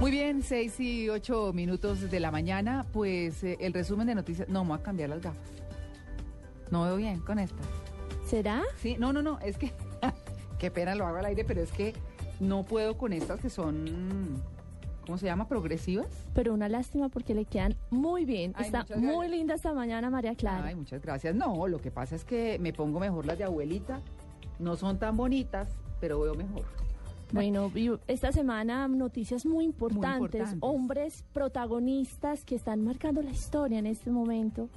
Muy bien, seis y ocho minutos de la mañana, pues eh, el resumen de noticias. No, me voy a cambiar las gafas. No veo bien con estas. ¿Será? Sí, no, no, no, es que. qué pena lo hago al aire, pero es que no puedo con estas que son. ¿Cómo se llama? ¿Progresivas? Pero una lástima porque le quedan muy bien. Ay, Está muy linda esta mañana, María Clara. Ay, muchas gracias. No, lo que pasa es que me pongo mejor las de abuelita. No son tan bonitas, pero veo mejor. Bueno, esta semana noticias muy importantes, importantes. hombres protagonistas que están marcando la historia en este momento.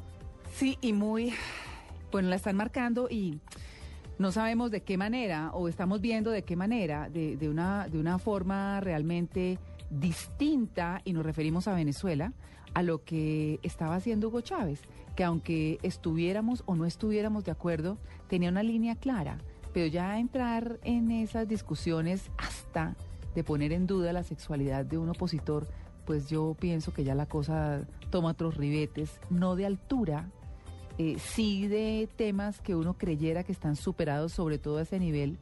Sí, y muy, bueno, la están marcando y no sabemos de qué manera, o estamos viendo de qué manera, de, de una, de una forma realmente distinta, y nos referimos a Venezuela, a lo que estaba haciendo Hugo Chávez, que aunque estuviéramos o no estuviéramos de acuerdo, tenía una línea clara, pero ya entrar en esas discusiones hasta de poner en duda la sexualidad de un opositor, pues yo pienso que ya la cosa toma otros ribetes, no de altura, eh, sí de temas que uno creyera que están superados, sobre todo a ese nivel,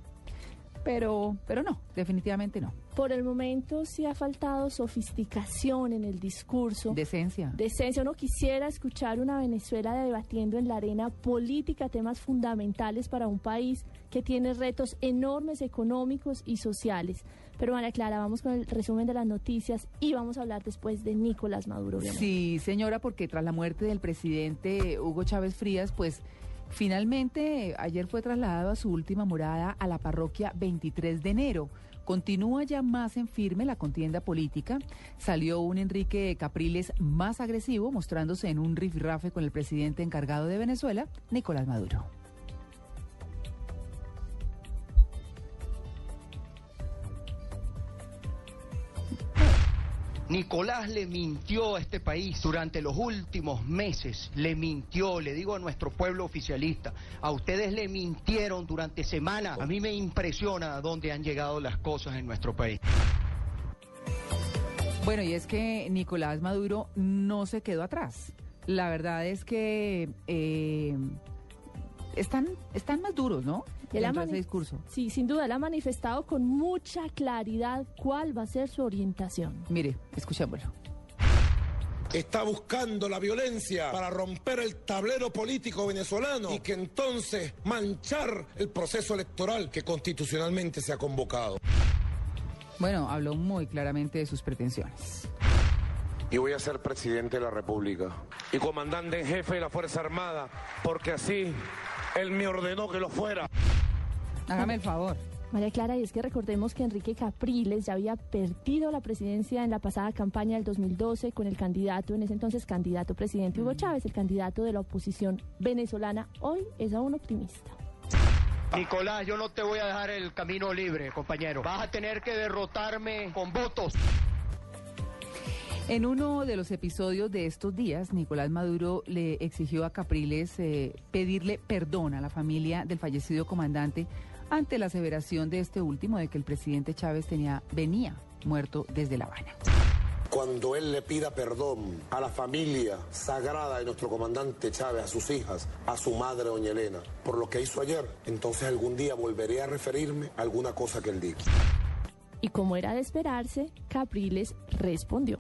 pero, pero no, definitivamente no. Por el momento sí ha faltado sofisticación en el discurso. Decencia. Decencia, uno quisiera escuchar una Venezuela debatiendo en la arena política temas fundamentales para un país que tiene retos enormes económicos y sociales. Pero María Clara, vamos con el resumen de las noticias y vamos a hablar después de Nicolás Maduro. obviamente. Sí, señora, porque tras la muerte del presidente Hugo Chávez Frías, pues finalmente ayer fue trasladado a su última morada a la parroquia 23 de enero. Continúa ya más en firme la contienda política. Salió un Enrique Capriles más agresivo, mostrándose en un rifirrafe con el presidente encargado de Venezuela, Nicolás Maduro. Nicolás le mintió a este país durante los últimos meses, le mintió, le digo a nuestro pueblo oficialista, a ustedes le mintieron durante semanas. A mí me impresiona a dónde han llegado las cosas en nuestro país. Bueno, y es que Nicolás Maduro no se quedó atrás. La verdad es que eh, están, están más duros, ¿no? Él ha ese discurso. Sí, sin duda, él ha manifestado con mucha claridad cuál va a ser su orientación. Mire, escuchémoslo. está buscando la violencia para romper el tablero político venezolano y que entonces manchar el proceso electoral que constitucionalmente se ha convocado. Bueno, habló muy claramente de sus pretensiones. y voy a ser presidente de la República. Y comandante en jefe de la Fuerza Armada, porque así él me ordenó que lo fuera. Hágame el favor. María Clara, y es que recordemos que Enrique Capriles ya había perdido la presidencia en la pasada campaña del 2012 con el candidato, en ese entonces candidato presidente Hugo Chávez, el candidato de la oposición venezolana. Hoy es aún optimista. Nicolás, yo no te voy a dejar el camino libre, compañero. Vas a tener que derrotarme con votos. En uno de los episodios de estos días, Nicolás Maduro le exigió a Capriles eh, pedirle perdón a la familia del fallecido comandante ante la aseveración de este último de que el presidente Chávez tenía, venía muerto desde La Habana. Cuando él le pida perdón a la familia sagrada de nuestro comandante Chávez, a sus hijas, a su madre, doña Elena, por lo que hizo ayer, entonces algún día volveré a referirme a alguna cosa que él diga. Y como era de esperarse, Capriles respondió.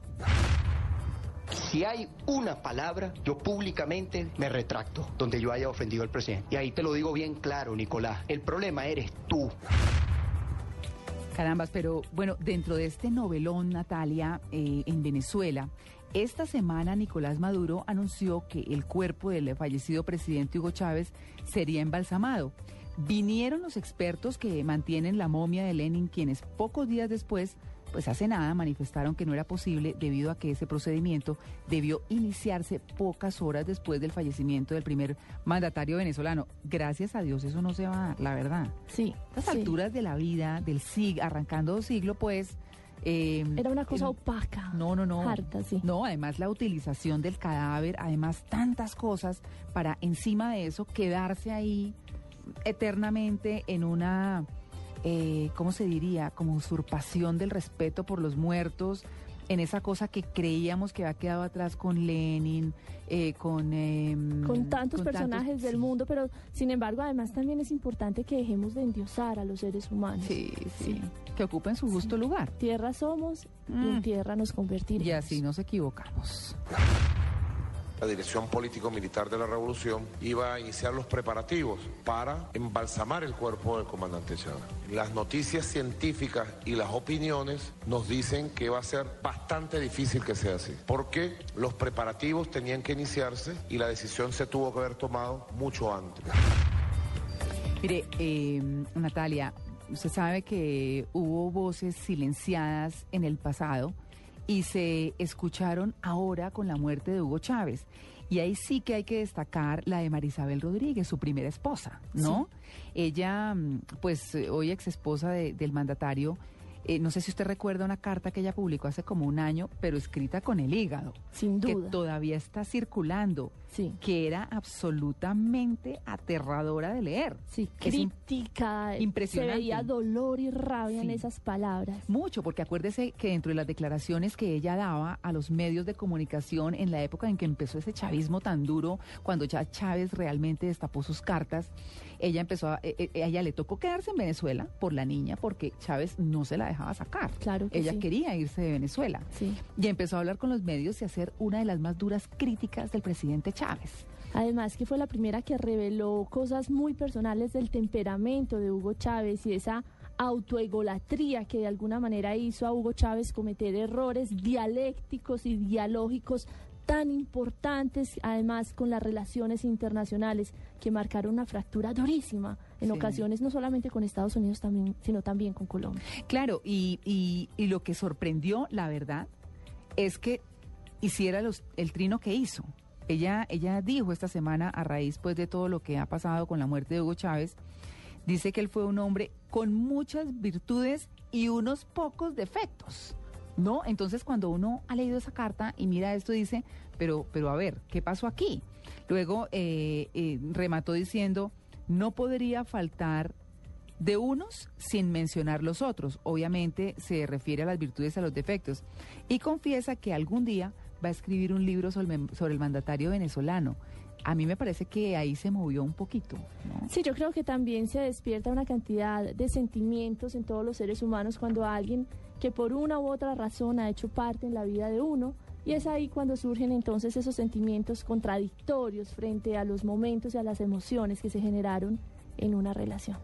Si hay una palabra, yo públicamente me retracto donde yo haya ofendido al presidente. Y ahí te lo digo bien claro, Nicolás. El problema eres tú. Carambas, pero bueno, dentro de este novelón, Natalia, eh, en Venezuela, esta semana Nicolás Maduro anunció que el cuerpo del fallecido presidente Hugo Chávez sería embalsamado. Vinieron los expertos que mantienen la momia de Lenin, quienes pocos días después pues hace nada manifestaron que no era posible debido a que ese procedimiento debió iniciarse pocas horas después del fallecimiento del primer mandatario venezolano. Gracias a Dios eso no se va a dar, la verdad. Sí. Sí. alturas de la vida, del siglo, arrancando siglo, pues... eh, Era una cosa opaca. no, no, no. Harta, sí. No, además la utilización del cadáver, además tantas cosas para encima de eso quedarse ahí eternamente en una, eh, ¿cómo se diría? Como usurpación del respeto por los muertos, en esa cosa que creíamos que había quedado atrás con Lenin, eh, con... em, con tantos con personajes del sí. mundo, pero sin embargo además también es importante que dejemos de endiosar a los seres humanos. Sí, sí, Sí. que ocupen su justo lugar. Tierra somos y Mm. en tierra nos convertiremos. Y así nos equivocamos. La dirección político-militar de la revolución iba a iniciar los preparativos para embalsamar el cuerpo del comandante Chávez. Las noticias científicas y las opiniones nos dicen que va a ser bastante difícil que sea así, porque los preparativos tenían que iniciarse y la decisión se tuvo que haber tomado mucho antes. Mire, eh, Natalia, usted sabe que hubo voces silenciadas en el pasado y se escucharon ahora con la muerte de Hugo Chávez. Y ahí sí que hay que destacar la de Marisabel Rodríguez, su primera esposa, ¿no? Ella, mm, pues eh, hoy ex esposa de- del mandatario, eh, no sé si usted recuerda una carta que ella publicó hace como un año, pero escrita con el hígado, Sin que duda. todavía está circulando, Sí. que era absolutamente aterradora de leer. Sí, crítica, impresionante. se veía dolor y rabia en esas palabras. Mucho, porque acuérdese que dentro de las declaraciones que ella daba a los medios de comunicación en la época en que empezó ese chavismo tan duro, cuando ya Chávez realmente destapó sus cartas, ella empezó a, eh, eh, a ella le tocó quedarse en Venezuela por la niña, porque Chávez no se la dejaba sacar. Claro que ella sí. quería irse de Venezuela. Sí. Y empezó a hablar con los medios y a hacer una de las más duras críticas del presidente Chávez. Además que fue la primera que reveló cosas muy personales del temperamento de Hugo Chávez y esa autoegolatría que de alguna manera hizo a Hugo Chávez cometer errores dialécticos y dialógicos tan importantes, además con las relaciones internacionales que marcaron una fractura durísima en Sí. ocasiones no solamente con Estados Unidos también, sino también con Colombia. Claro, y, y- y lo que sorprendió, la verdad, es que hiciera los- el trino que hizo. Ella, ella dijo esta semana, a raíz pues, de todo lo que ha pasado con la muerte de Hugo Chávez, dice que él fue un hombre con muchas virtudes y unos pocos defectos. ¿No? Entonces cuando uno ha leído esa carta y mira esto dice, pero, pero a ver, ¿qué pasó aquí? Luego eh, eh, remató diciendo, no podría faltar de unos sin mencionar los otros. Obviamente se refiere a las virtudes a los defectos. Y confiesa que algún día va a escribir un libro sobre el mandatario venezolano. A mí me parece que ahí se movió un poquito. ¿no? Sí, yo creo que también se despierta una cantidad de sentimientos en todos los seres humanos cuando alguien que por una u otra razón ha hecho parte en la vida de uno, y es ahí cuando surgen entonces esos sentimientos contradictorios frente a los momentos y a las emociones que se generaron en una relación.